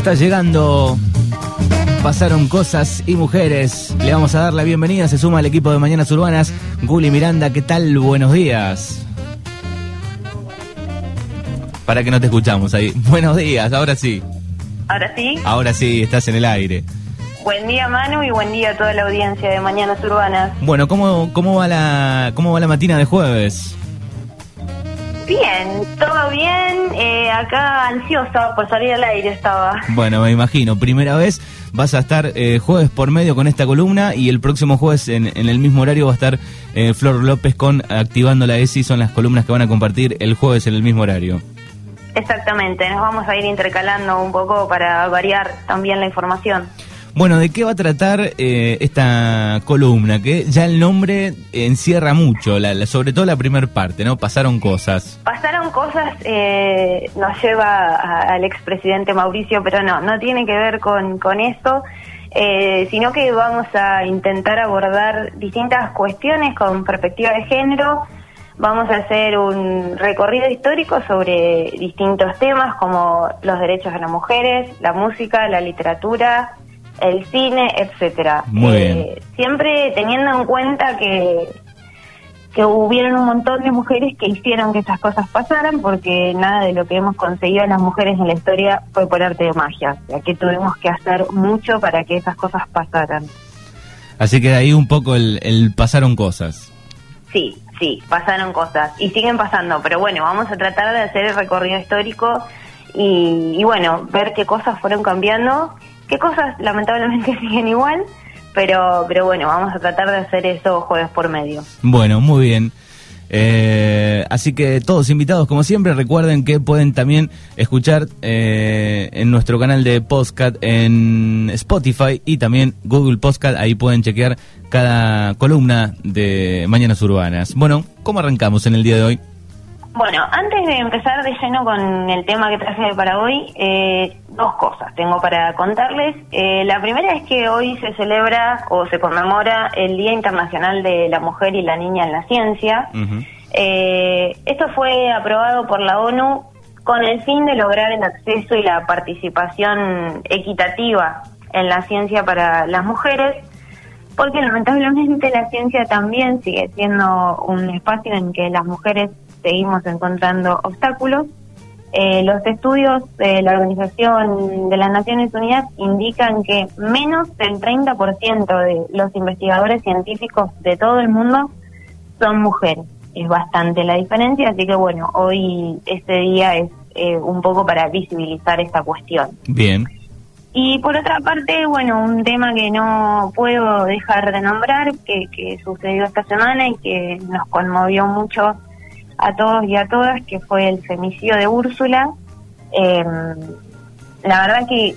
Está llegando. Pasaron cosas y mujeres. Le vamos a dar la bienvenida. Se suma al equipo de Mañanas Urbanas. Guli Miranda, ¿qué tal? Buenos días. Para que no te escuchamos ahí. Buenos días, ahora sí. Ahora sí. Ahora sí, estás en el aire. Buen día Manu y buen día a toda la audiencia de Mañanas Urbanas. Bueno, ¿cómo, cómo va la cómo va la matina de jueves? Bien, todo bien. Eh, acá ansiosa por salir al aire estaba. Bueno, me imagino. Primera vez vas a estar eh, jueves por medio con esta columna y el próximo jueves en, en el mismo horario va a estar eh, Flor López con Activando la ESI. Son las columnas que van a compartir el jueves en el mismo horario. Exactamente, nos vamos a ir intercalando un poco para variar también la información. Bueno, ¿de qué va a tratar eh, esta columna? Que ya el nombre encierra mucho, la, la- sobre todo la primera parte, ¿no? Pasaron cosas. Pasaron cosas, eh, nos lleva a- al expresidente Mauricio, pero no, no tiene que ver con, con eso, eh, sino que vamos a intentar abordar distintas cuestiones con perspectiva de género. Vamos a hacer un recorrido histórico sobre distintos temas como los derechos de las mujeres, la música, la literatura, el cine, etcétera. Muy bien. Eh, siempre teniendo en cuenta que que hubieron un montón de mujeres que hicieron que esas cosas pasaran, porque nada de lo que hemos conseguido las mujeres en la historia fue por arte de magia. O sea, que tuvimos que hacer mucho para que esas cosas pasaran. Así que de ahí un poco el, el pasaron cosas. Sí, sí, pasaron cosas y siguen pasando, pero bueno, vamos a tratar de hacer el recorrido histórico y, y bueno, ver qué cosas fueron cambiando, qué cosas lamentablemente siguen igual, pero, pero bueno, vamos a tratar de hacer eso jueves por medio. Bueno, muy bien. Eh, así que todos invitados, como siempre, recuerden que pueden también escuchar eh, en nuestro canal de podcast en Spotify y también Google Podcast. Ahí pueden chequear cada columna de Mañanas Urbanas. Bueno, ¿cómo arrancamos en el día de hoy? Bueno, antes de empezar de lleno con el tema que traje para hoy, eh, dos cosas tengo para contarles. Eh, la primera es que hoy se celebra o se conmemora el Día Internacional de la Mujer y la Niña en la Ciencia. Eh, esto fue aprobado por la ONU con el fin de lograr el acceso y la participación equitativa en la ciencia para las mujeres, porque lamentablemente la ciencia también sigue siendo un espacio en que las mujeres seguimos encontrando obstáculos. Eh, los estudios de la Organización de las Naciones Unidas indican que menos del 30% de los investigadores científicos de todo el mundo son mujeres. Es bastante la diferencia, así que bueno, hoy este día es eh, un poco para visibilizar esta cuestión. Bien. Y por otra parte, bueno, un tema que no puedo dejar de nombrar, que, que sucedió esta semana y que nos conmovió mucho a todos y a todas, que fue el femicidio de Úrsula. Eh, la verdad que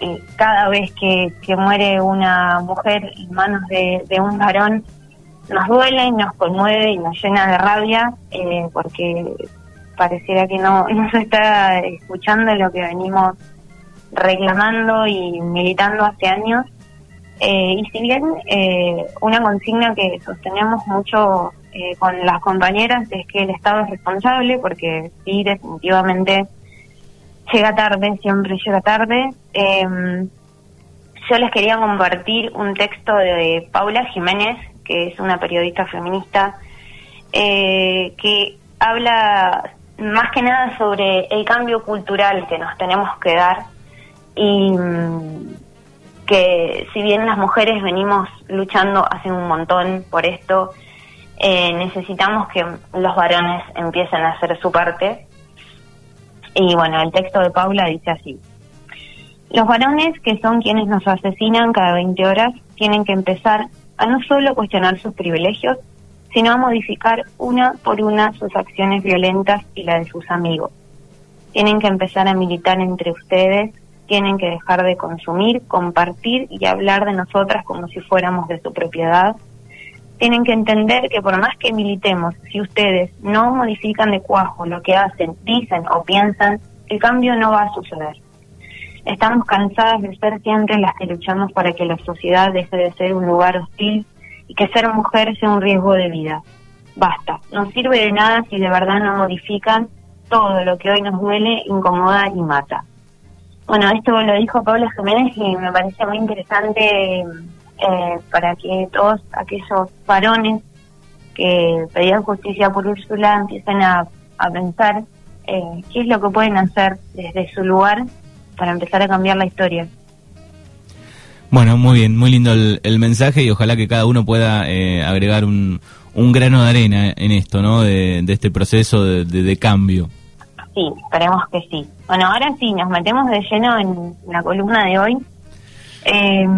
eh, cada vez que, que muere una mujer en manos de, un varón, nos duele, nos conmueve y nos llena de rabia, eh, porque pareciera que no, no se está escuchando lo que venimos reclamando y militando hace años. Eh, y si bien eh, una consigna que sostenemos mucho eh, con las compañeras es que el Estado es responsable, porque sí, definitivamente llega tarde, siempre llega tarde. Eh, yo les quería compartir un texto de Paula Jiménez, que es una periodista feminista, eh, que habla más que nada sobre el cambio cultural que nos tenemos que dar y mm, que si bien las mujeres venimos luchando hace un montón por esto, eh, necesitamos que los varones empiecen a hacer su parte. Y bueno, el texto de Paula dice así. Los varones, que son quienes nos asesinan cada 20 horas, tienen que empezar a no solo cuestionar sus privilegios, sino a modificar una por una sus acciones violentas y la de sus amigos. Tienen que empezar a militar entre ustedes, tienen que dejar de consumir, compartir y hablar de nosotras como si fuéramos de su propiedad. Tienen que entender que por más que militemos, si ustedes no modifican de cuajo lo que hacen, dicen o piensan, el cambio no va a suceder. Estamos cansadas de ser siempre las que luchamos para que la sociedad deje de ser un lugar hostil y que ser mujer sea un riesgo de vida. Basta, no sirve de nada si de verdad no modifican todo lo que hoy nos duele, incomoda y mata. bueno, esto lo dijo Pablo Jiménez y me parece muy interesante eh, para que todos aquellos varones que pedían justicia por Úrsula empiecen a, a pensar eh, qué es lo que pueden hacer desde su lugar para empezar a cambiar la historia. Bueno, muy bien, muy lindo el, mensaje y ojalá que cada uno pueda eh, agregar un, un, grano de arena en esto, ¿no? De, este proceso de, de, cambio. Sí, esperemos que sí. Bueno, ahora sí, nos metemos de lleno en la columna de hoy. Eh,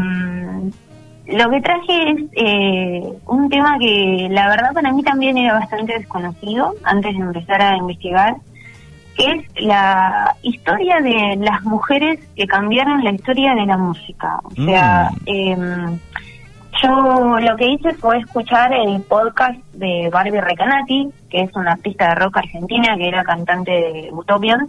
lo que traje es eh, un tema que la verdad para mí también era bastante desconocido antes de empezar a investigar, que es la historia de las mujeres que cambiaron la historia de la música. O sea, mm. em, yo lo que hice fue escuchar el podcast de Barbie Recanati, que es una artista de rock argentina que era cantante de Utopian.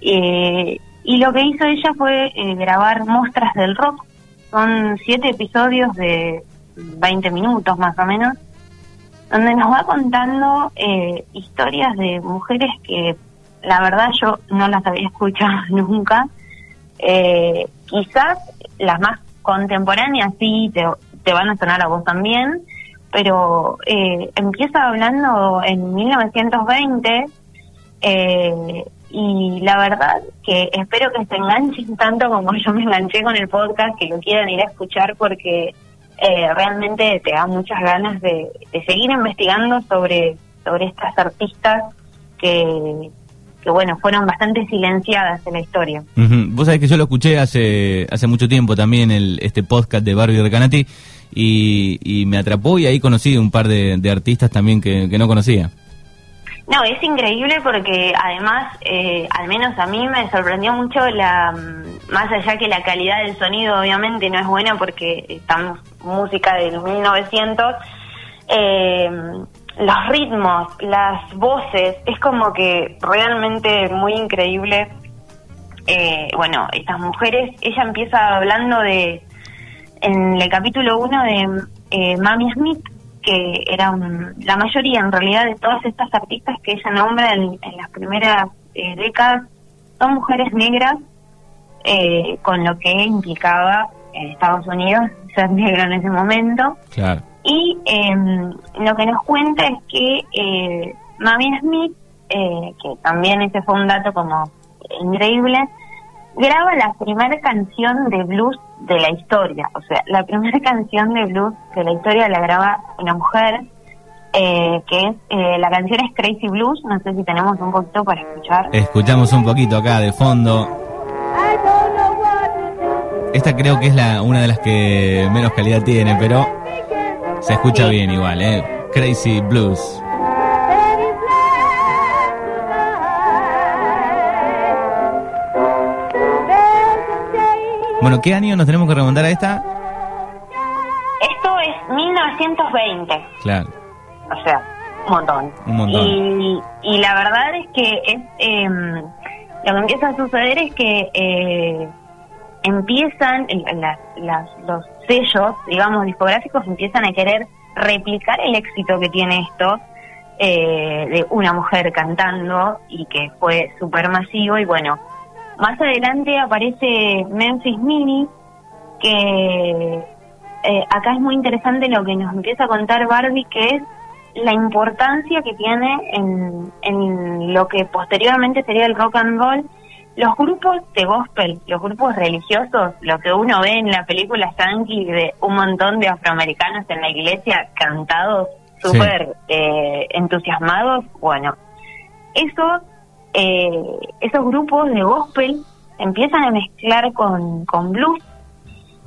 Eh, y lo que hizo ella fue eh, grabar muestras del rock son siete episodios de 20 minutos más o menos, donde nos va contando eh, historias de mujeres que la verdad yo no las había escuchado nunca. Eh, quizás las más contemporáneas sí te, te, van a sonar a vos también, pero eh, empieza hablando en 1920 eh, y la verdad que espero que se enganchen tanto como yo me enganché con el podcast, que lo quieran ir a escuchar porque eh, realmente te da muchas ganas de, seguir investigando sobre, sobre estas artistas que, que bueno, fueron bastante silenciadas en la historia. Vos sabés que yo lo escuché hace hace mucho tiempo también, el, este podcast de Barbie Recanati, y, y me atrapó y ahí conocí un par de, artistas también que no conocía. No, es increíble porque además, eh, al menos a mí me sorprendió mucho la, mm, más allá que la calidad del sonido obviamente no es buena porque estamos música del 1900, eh, los ritmos, las voces, es como que realmente muy increíble. Eh, bueno, estas mujeres, ella empieza hablando de, en el capítulo 1 de eh, Mami Smith, que eran la mayoría en realidad de todas estas artistas que ella nombra en, las primeras eh, décadas son mujeres negras eh, con lo que implicaba en Estados Unidos ser negro en ese momento. Y em, lo que nos cuenta es que eh, Mami Smith que también ese fue un dato como increíble graba la primera canción de blues de la historia. O sea, la primera canción de blues de la historia la graba una mujer, eh, que es, eh, la canción es Crazy Blues. No sé si tenemos un poquito para escuchar. Escuchamos un poquito acá de fondo. Esta creo que es la, una de las que menos calidad tiene, pero se escucha bien igual, ¿eh? Crazy Blues. Bueno, ¿qué año nos tenemos que remontar a esta? Esto es 1920. Claro. O sea, un montón. Un montón. Y, la verdad es que es em, lo que empieza a suceder es que eh, empiezan las, los sellos, digamos, discográficos empiezan a querer replicar el éxito que tiene esto eh, de una mujer cantando y que fue súper masivo y bueno, más adelante aparece Memphis Mini, que eh, acá es muy interesante lo que nos empieza a contar Barbie, que es la importancia que tiene en, en lo que posteriormente sería el rock and roll. Los grupos de gospel, los grupos religiosos, lo que uno ve en la película Yankee de un montón de afroamericanos en la iglesia cantados, súper eh, entusiasmados, bueno, eso eh, esos grupos de gospel empiezan a mezclar con, con blues.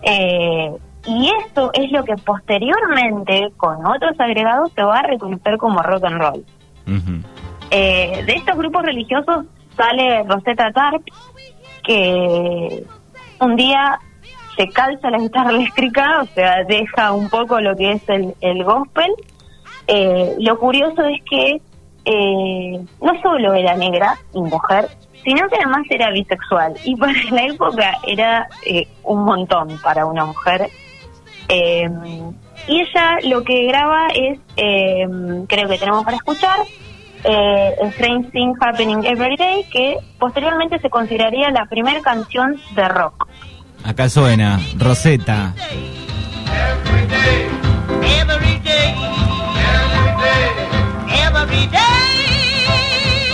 Eh, y esto es lo que posteriormente, con otros agregados, se va a reconocer como rock and roll. Eh, de estos grupos religiosos sale Rosetta Tarp, que un día se calza la guitarra eléctrica, o sea, deja un poco lo que es el, el gospel. lo curioso es que eh, no solo era negra y mujer, sino que además era bisexual. Y para la época era eh, un montón para una mujer. Eh, y ella lo que graba es, creo que tenemos para escuchar, eh, Strange Thing Happening Every Day, que posteriormente se consideraría la primera canción de rock. Acá suena Rosetta.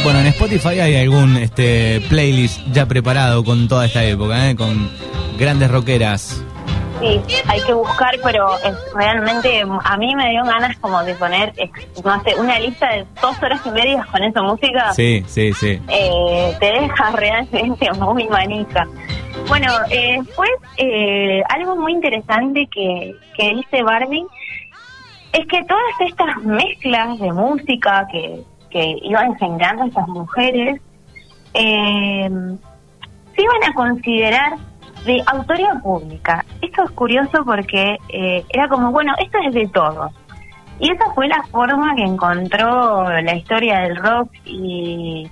Bueno, en Spotify hay algún este playlist ya preparado con toda esta época, ¿eh? con grandes rockeras. Sí, hay que buscar, pero es realmente a mí me dio ganas como de poner, no sé, una lista de dos horas y media con esa música. Sí, sí, sí. Eh, te deja realmente muy manija. Bueno, eh, después eh, algo muy interesante que, que dice Barbie es que todas estas mezclas de música que, que iban generando estas mujeres eh, se iban a considerar de autoría pública. Esto es curioso porque eh, era como, bueno, esto es de todos. Y esa fue la forma que encontró la historia del rock y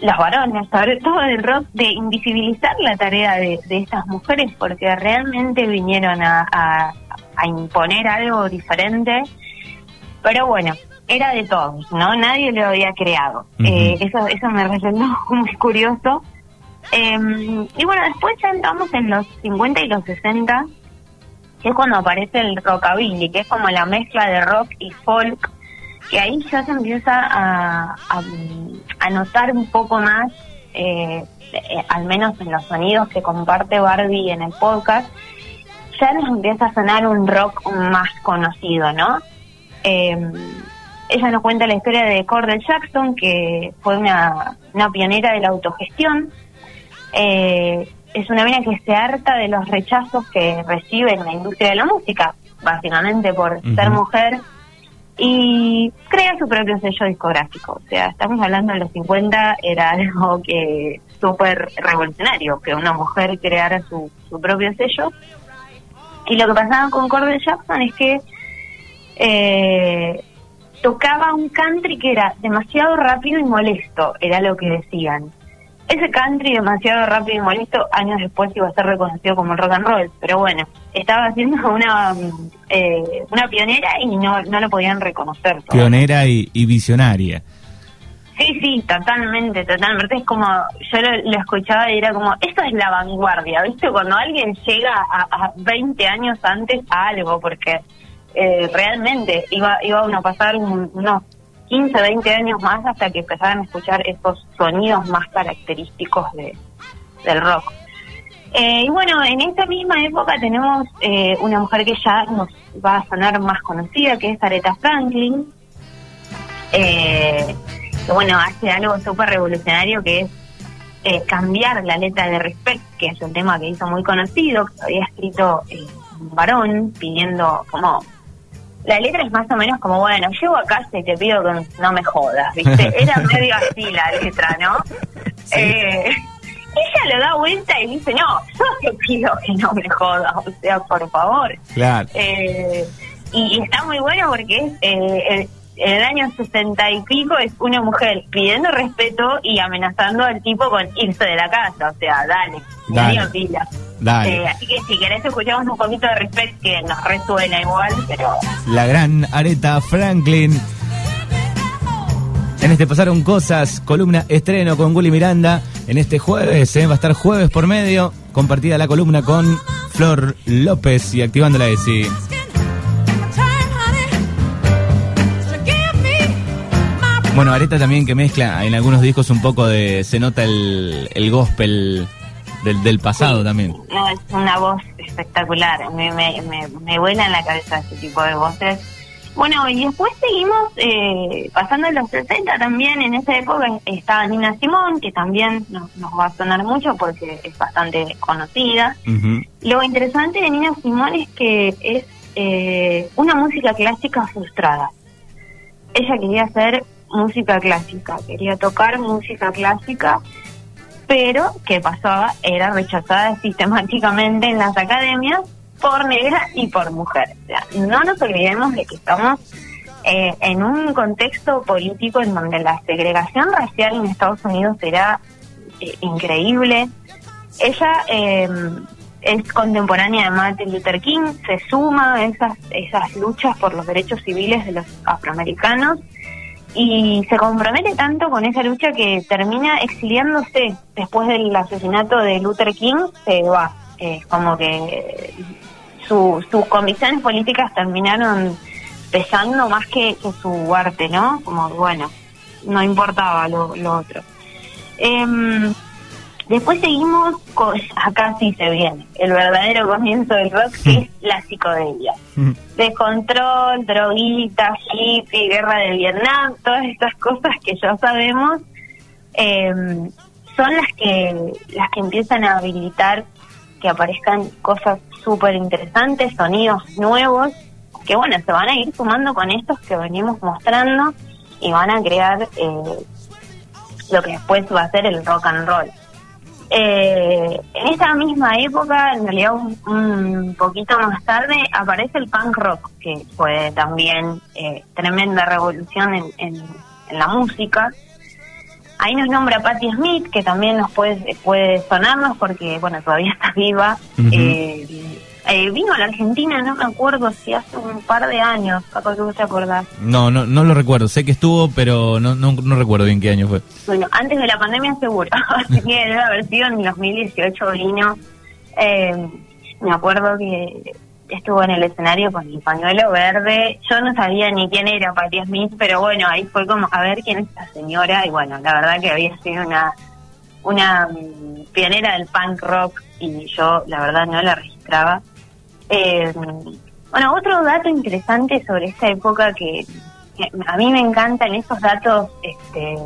los varones, sobre todo del rock, de invisibilizar la tarea de, estas mujeres porque realmente vinieron a, imponer algo diferente. Pero bueno, era de todos, ¿no? Nadie lo había creado. eh, eso, eso me resultó muy curioso. Em, y bueno, después ya entramos en los 50 y los 60, que es cuando aparece el rockabilly, que es como la mezcla de rock y folk, que ahí ya se empieza a, a, notar un poco más, eh, eh, al menos en los sonidos que comparte Barbie en el podcast, ya nos empieza a sonar un rock más conocido, ¿no? Em, ella nos cuenta la historia de Cordell Jackson, que fue una, una pionera de la autogestión, eh, es una mina que se harta de los rechazos que recibe en la industria de la música, básicamente por ser mujer, y crea su propio sello discográfico. O sea, estamos hablando de los 50, era algo que súper revolucionario, que una mujer creara su, su propio sello. Y lo que pasaba con Cordell Jackson es que eh, tocaba un country que era demasiado rápido y molesto, era lo que decían ese country demasiado rápido y molesto, años después iba a ser reconocido como el rock and roll, pero bueno, estaba haciendo una eh, una pionera y no, no lo podían reconocer. Pionera y, visionaria. Sí, sí, totalmente, totalmente. Es como, yo lo, escuchaba y era como, esto es la vanguardia, ¿viste? Cuando alguien llega a, a 20 años antes a algo, porque eh, realmente iba, iba a pasar unos 15, 20 años más hasta que empezaran a escuchar estos sonidos más característicos de, del rock. Eh, y bueno, en esta misma época tenemos eh, una mujer que ya nos va a sonar más conocida, que es Aretha Franklin, eh, que bueno, hace algo súper revolucionario que es cambiar la letra de Respect, que es un tema que hizo muy conocido, que había escrito un varón pidiendo como la letra es más o menos como, bueno, llego a casa y te pido que no me jodas, ¿viste? Era medio así la letra, ¿no? Eh, ella le da vuelta y dice, no, yo te pido que no me jodas, o sea, por favor. Claro. Eh, y, está muy bueno porque es, eh, en el año sesenta y pico es una mujer pidiendo respeto y amenazando al tipo con irse de la casa, o sea, dale, dale. pila. Eh, así que si querés escuchamos un poquito de respeto que nos resuena igual, pero... La gran Areta Franklin. En este pasaron cosas, columna estreno con Gully Miranda. En este jueves, eh, va a estar jueves por medio, compartida la columna con Flor López y activando la ESI. Bueno, Areta también que mezcla en algunos discos un poco de. Se nota el, el gospel del, del pasado también. No, es una voz espectacular. Me, me, me, vuela en la cabeza ese tipo de voces. Bueno, y después seguimos eh, pasando en los 60 también. En esa época estaba Nina Simón, que también nos, nos va a sonar mucho porque es bastante conocida. Lo interesante de Nina Simón es que es eh, una música clásica frustrada. Ella quería hacer música clásica, quería tocar música clásica pero que pasaba era rechazada sistemáticamente en las academias por negras y por mujeres. O sea, no nos olvidemos de que estamos eh, en un contexto político en donde la segregación racial en Estados Unidos era eh, increíble. Ella em, es contemporánea de Martin Luther King, se suma a esas, esas luchas por los derechos civiles de los afroamericanos y se compromete tanto con esa lucha que termina exiliándose después del asesinato de Luther King, se va. Eh, como que sus convicciones políticas terminaron pesando más que, su arte, ¿no? Como, bueno, no importaba lo, otro. Em, después seguimos, con, acá sí se viene, el verdadero comienzo del rock, que es la psicodelia. Descontrol, droguita, hippie, guerra de Vietnam, todas estas cosas que ya sabemos, em, son las que, las que empiezan a habilitar que aparezcan cosas súper interesantes, sonidos nuevos, que bueno, se van a ir sumando con estos que venimos mostrando y van a crear eh, lo que después va a ser el rock and roll. Eh, en esa misma época, en realidad un, poquito más tarde, aparece el punk rock, que fue también eh, tremenda revolución en, en, la música. Ahí nos nombra Patti Smith, que también nos puede, puede sonarnos porque, bueno, todavía está viva. Eh, vino a la Argentina, no me acuerdo si hace un par de años, Paco, ¿tú te acordás? No, no, no lo recuerdo. Sé que estuvo, pero no, no, no recuerdo bien qué año fue. Bueno, antes de la pandemia seguro. Así que debe haber sido en 2018 vino. Eh, me acuerdo que estuvo en el escenario con el pañuelo verde. Yo no sabía ni quién era Patti Smith, pero bueno, ahí fue como a ver quién es esta señora. Y bueno, la verdad que había sido una, una mm, pionera del punk rock y yo la verdad no la registraba. Eh, bueno, otro dato interesante sobre esta época que, a mí me encantan esos datos este,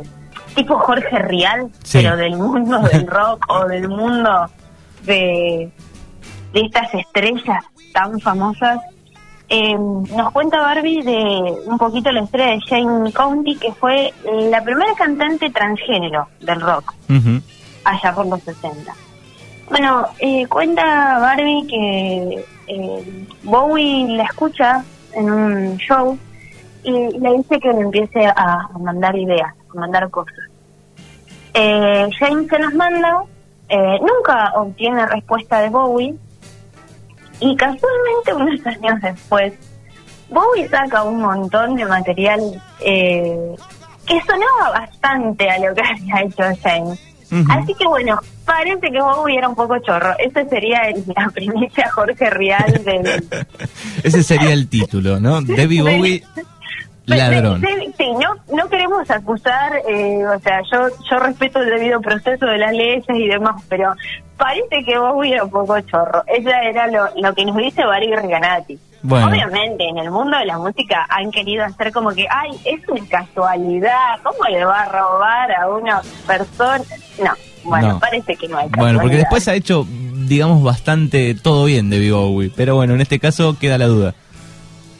tipo Jorge Rial, pero del mundo del rock o del mundo de, de estas estrellas tan famosas. Eh, nos cuenta Barbie de un poquito la historia de Jane County, que fue la primera cantante transgénero del rock, allá por los 60. Bueno, eh, cuenta Barbie que eh, Bowie la escucha en un show y le dice que le empiece a, mandar ideas, a mandar cosas. Eh, James se las manda, eh, nunca obtiene respuesta de Bowie y casualmente unos años después Bowie saca un montón de material eh, que sonaba bastante a lo que había hecho James. Así que bueno, parece que Bowie era un poco chorro. Ese sería la primicia Jorge Rial del... Ese sería el título, ¿no? Debbie Bowie... Ladrón. Sí, no, no queremos acusar, eh, o sea, yo yo respeto el debido proceso de las leyes y demás, pero parece que Bowie era un poco chorro. Ella era lo, lo que nos dice Barry Obviamente, en el mundo de la música han querido hacer como que, ay, es una casualidad, ¿cómo le va a robar a una persona? No, bueno, parece que no hay Bueno, porque después ha hecho, digamos, bastante todo bien de Bowie, pero bueno, en este caso queda la duda.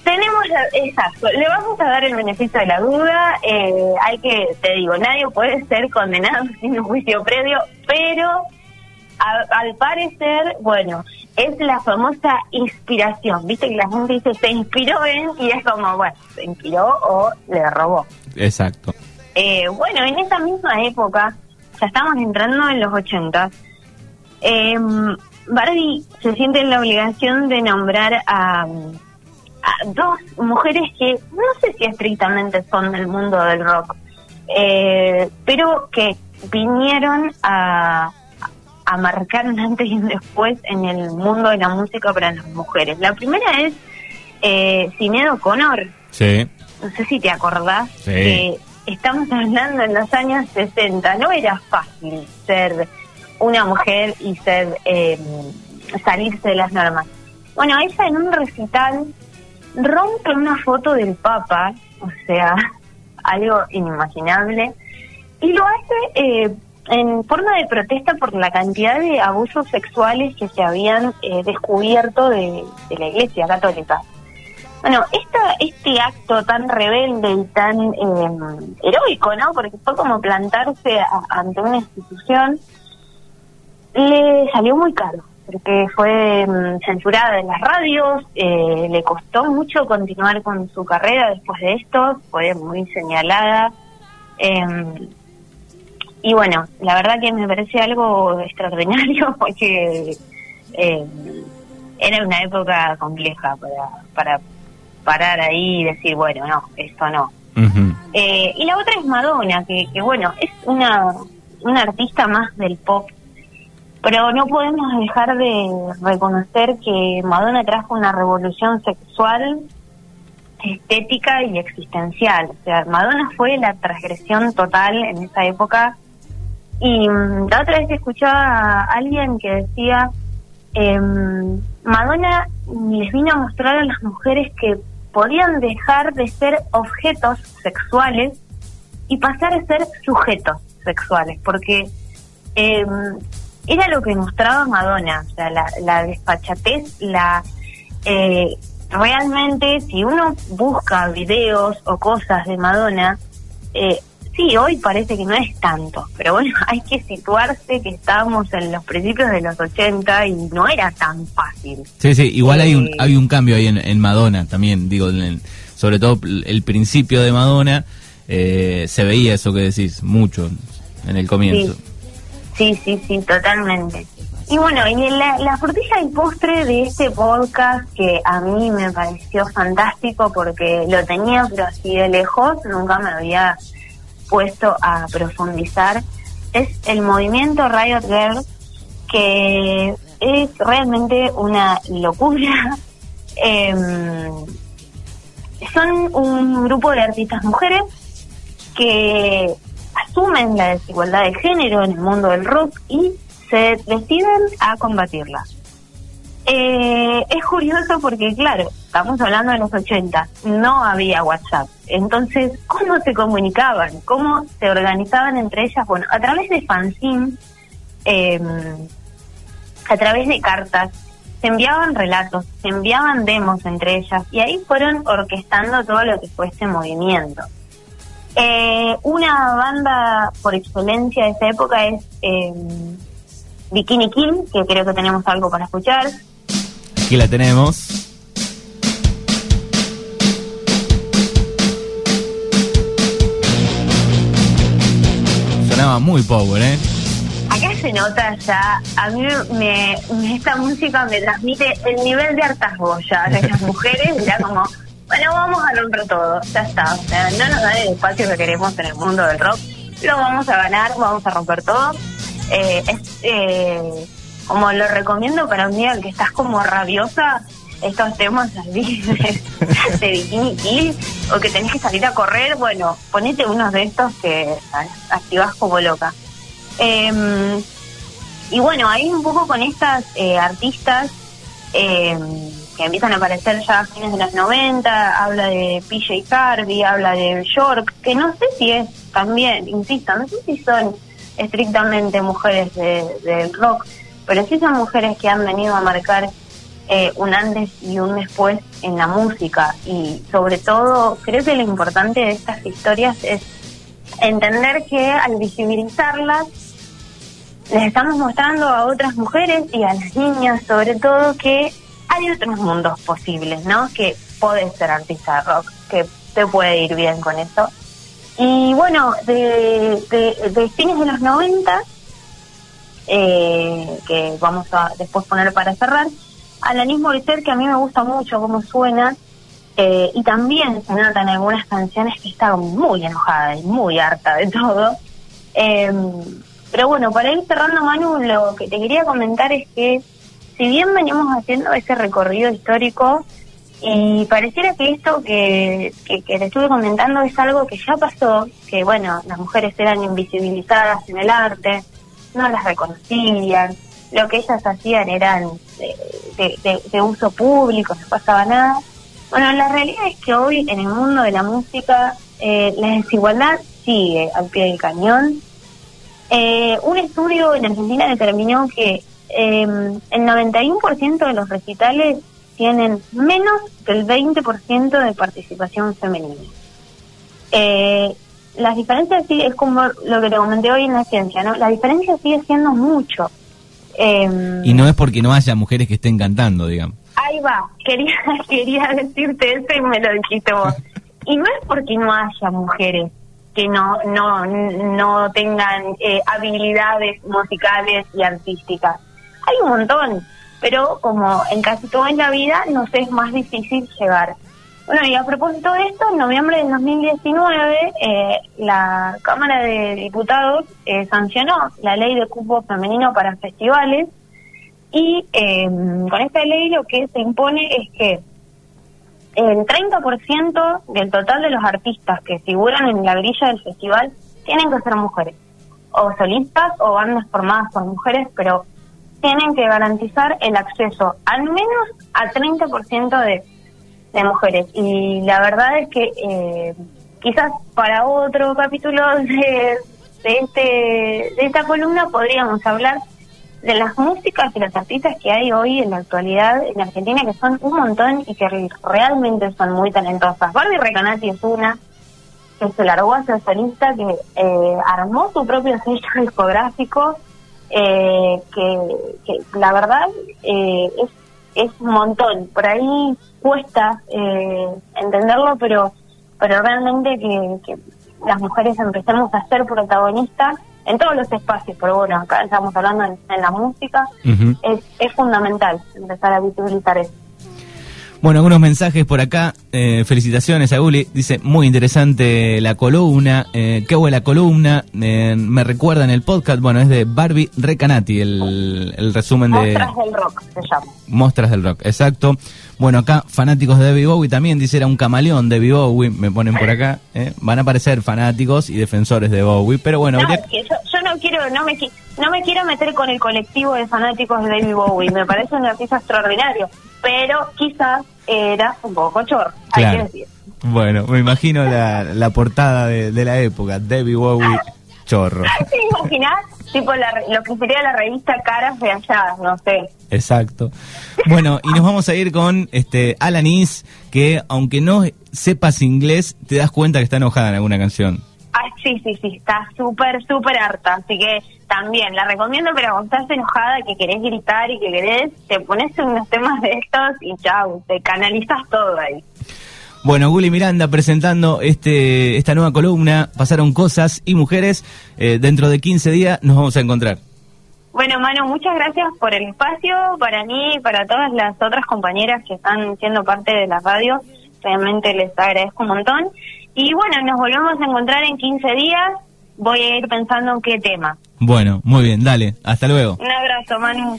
Tenemos, exacto, le vamos a dar el beneficio de la duda, eh, hay que, te digo, nadie puede ser condenado sin un juicio previo, pero al parecer, bueno, es la famosa inspiración. Viste que la gente dice se inspiró en y es como, bueno, se inspiró o le robó. Exacto. Eh, bueno, en esa misma época, ya estamos entrando en los 80, eh, Barbie se siente en la obligación de nombrar a, dos mujeres que no sé si estrictamente son del mundo del rock, eh, pero que vinieron a a marcar un antes y un después en el mundo de la música para las mujeres. La primera es eh, Sinead O'Connor. Sí. No sé si te acordás que estamos hablando en los años 60. No era fácil ser una mujer y ser eh, salirse de las normas. Bueno, ella en un recital rompe una foto del Papa, o sea, algo inimaginable, y lo hace eh, en forma de protesta por la cantidad de abusos sexuales que se habían eh, descubierto de, la Iglesia Católica. Bueno, esta, este acto tan rebelde y tan eh, heroico, ¿no? Porque fue como plantarse ante una institución, le salió muy caro, porque fue mm, censurada en las radios, eh, le costó mucho continuar con su carrera después de esto, fue muy señalada. Eh, y bueno, la verdad que me parece algo extraordinario porque eh, era una época compleja para, para parar ahí y decir, bueno, no, esto no. Eh, y la otra es Madonna, que, que bueno, es una, una artista más del pop pero no podemos dejar de reconocer que Madonna trajo una revolución sexual, estética y existencial. O sea, Madonna fue la transgresión total en esa época. Y mm, la otra vez escuchaba a alguien que decía, eh, Madonna les vino a mostrar a las mujeres que podían dejar de ser objetos sexuales y pasar a ser sujetos sexuales, porque eh, era lo que mostraba Madonna, o sea, la, la despachatez, la... Eh, realmente, si uno busca videos o cosas de Madonna, eh, sí, hoy parece que no es tanto, pero bueno, hay que situarse que estábamos en los principios de los 80 y no era tan fácil. Sí, sí, igual hay, un, eh, hay un cambio ahí en, Madonna también, digo, sobre todo el principio de Madonna, eh, se veía eso que decís, mucho en el comienzo. Sí, sí, sí, totalmente. Y bueno, y la, la frutilla y postre de este podcast que a mí me pareció fantástico porque lo tenía pero así de lejos, nunca me había puesto a profundizar, es el movimiento Riot Girl que es realmente una locura. Em, son un grupo de artistas mujeres que asumen la desigualdad de género en el mundo del rock y se deciden a combatirla. Eh, es curioso porque, claro, estamos hablando de los 80, no había WhatsApp. Entonces, ¿cómo se comunicaban? ¿Cómo se organizaban entre ellas? Bueno, a través de fanzines, em, a través de cartas, se enviaban relatos, se enviaban demos entre ellas y ahí fueron orquestando todo lo que fue este movimiento. Eh, una banda por excelencia de esa época es eh, Bikini King, que creo que tenemos algo para escuchar. Aquí la tenemos. Sonaba muy power, ¿eh? Acá se nota ya, a mí me, esta música me transmite el nivel de hartazgo ya de las mujeres, ya como bueno, vamos a romper todo, ya está. O sea, no nos da el espacio que queremos en el mundo del rock. Lo vamos a ganar, vamos a romper todo. Eh, es eh, como lo recomiendo para un día que estás como rabiosa, estos temas así de, bikini kill o que tenés que salir a correr, bueno, ponete unos de estos que activas como loca. Em, y bueno, ahí un poco con estas eh, artistas eh, que empiezan a aparecer ya a fines de los 90, habla de PJ Harvey, habla de York, que no sé si es también, insisto, no sé si son estrictamente mujeres del de rock, pero sí son mujeres que han venido a marcar eh, un antes y un después en la música y sobre todo creo que lo importante de estas historias es entender que al visibilizarlas les estamos mostrando a otras mujeres y a las niñas sobre todo que hay otros mundos posibles, ¿no? Que podés ser artista de rock, que te puede ir bien con eso. Y bueno, de, de, fines de los 90, eh, que vamos a después poner para cerrar, Alanis Morissette, que a mí me gusta mucho cómo suena, eh, y también se nota en algunas canciones que está muy enojada y muy harta de todo. Em, pero bueno, para ir cerrando, Manu, lo que te quería comentar es que si bien venimos haciendo ese recorrido histórico, y pareciera que esto que, que, le estuve comentando es algo que ya pasó, que bueno, las mujeres eran invisibilizadas en el arte, no las reconocían, lo que ellas hacían eran de, uso público, no pasaba nada. Bueno, la realidad es que hoy en el mundo de la música eh, la desigualdad sigue al pie del cañón. Eh, un estudio en Argentina determinó que eh, el 91% de los recitales tienen menos del 20% de participación femenina. Eh, las diferencias sí es como lo que te comenté hoy en la ciencia, ¿no? La diferencia sigue siendo mucho. Em, y no es porque no haya mujeres que estén cantando, digamos. Ahí va, quería, quería decirte eso y me lo dijiste vos. y no es porque no haya mujeres que no, no, no tengan eh, habilidades musicales y artísticas hay un montón, pero como en casi todo en la vida nos es más difícil llegar. Bueno, y a propósito de esto, en noviembre del 2019, eh, la Cámara de Diputados eh, sancionó la ley de cupo femenino para festivales y eh, con esta ley lo que se impone es que el 30% del total de los artistas que figuran en la grilla del festival tienen que ser mujeres, o solistas o bandas formadas por mujeres, pero tienen que garantizar el acceso al menos a 30% de de mujeres. Y la verdad es que eh, quizás para otro capítulo de, de, este, de esta columna podríamos hablar de las músicas y las artistas que hay hoy en la actualidad en Argentina, que son un montón y que realmente son muy talentosas. Barbie Recanati es una, que se largó a ser solista, que eh, armó su propio sello discográfico, eh, que, que, la verdad es, es un montón. Por ahí cuesta eh, entenderlo, pero pero realmente que, las mujeres empecemos a ser protagonistas en todos los espacios, pero bueno, acá estamos hablando en, la música, es, es fundamental empezar a visibilizar eso. Bueno, algunos mensajes por acá. Eh, felicitaciones a Guli. Dice, muy interesante la columna. Eh, qué buena columna. Eh, me recuerda en el podcast. Bueno, es de Barbie Recanati, el, el resumen de... Mostras del rock se llama. Mostras del rock, exacto. Bueno, acá fanáticos de Debbie Bowie también. Dice, era un camaleón de Debbie Bowie. Me ponen por acá. Van a aparecer fanáticos y defensores de Bowie. Pero bueno... yo, no quiero, no me, no me quiero meter con el colectivo de fanáticos de David Bowie. Me parece un artista extraordinario. Pero quizás era un poco chorro, hay que decir. Bueno, me imagino la, la portada de, de, la época, Debbie Bowie chorro. ¿Te imaginas? Tipo lo que sería la revista Caras de allá, no sé. Exacto. Bueno, y nos vamos a ir con este Alanis, que aunque no sepas inglés, te das cuenta que está enojada en alguna canción. Sí, sí, sí, está súper, súper harta. Así que también la recomiendo, pero cuando estás enojada, que querés gritar y que querés, te pones unos temas de estos y chau, te canalizas todo ahí. Bueno, Guli Miranda presentando este esta nueva columna, Pasaron Cosas y Mujeres. Eh, dentro de 15 días nos vamos a encontrar. Bueno, Manu, muchas gracias por el espacio, para mí y para todas las otras compañeras que están siendo parte de la radio. Realmente les agradezco un montón. Y bueno, nos volvemos a encontrar en 15 días. Voy a ir pensando en qué tema. Bueno, muy bien, dale. Hasta luego. Un abrazo, Manu.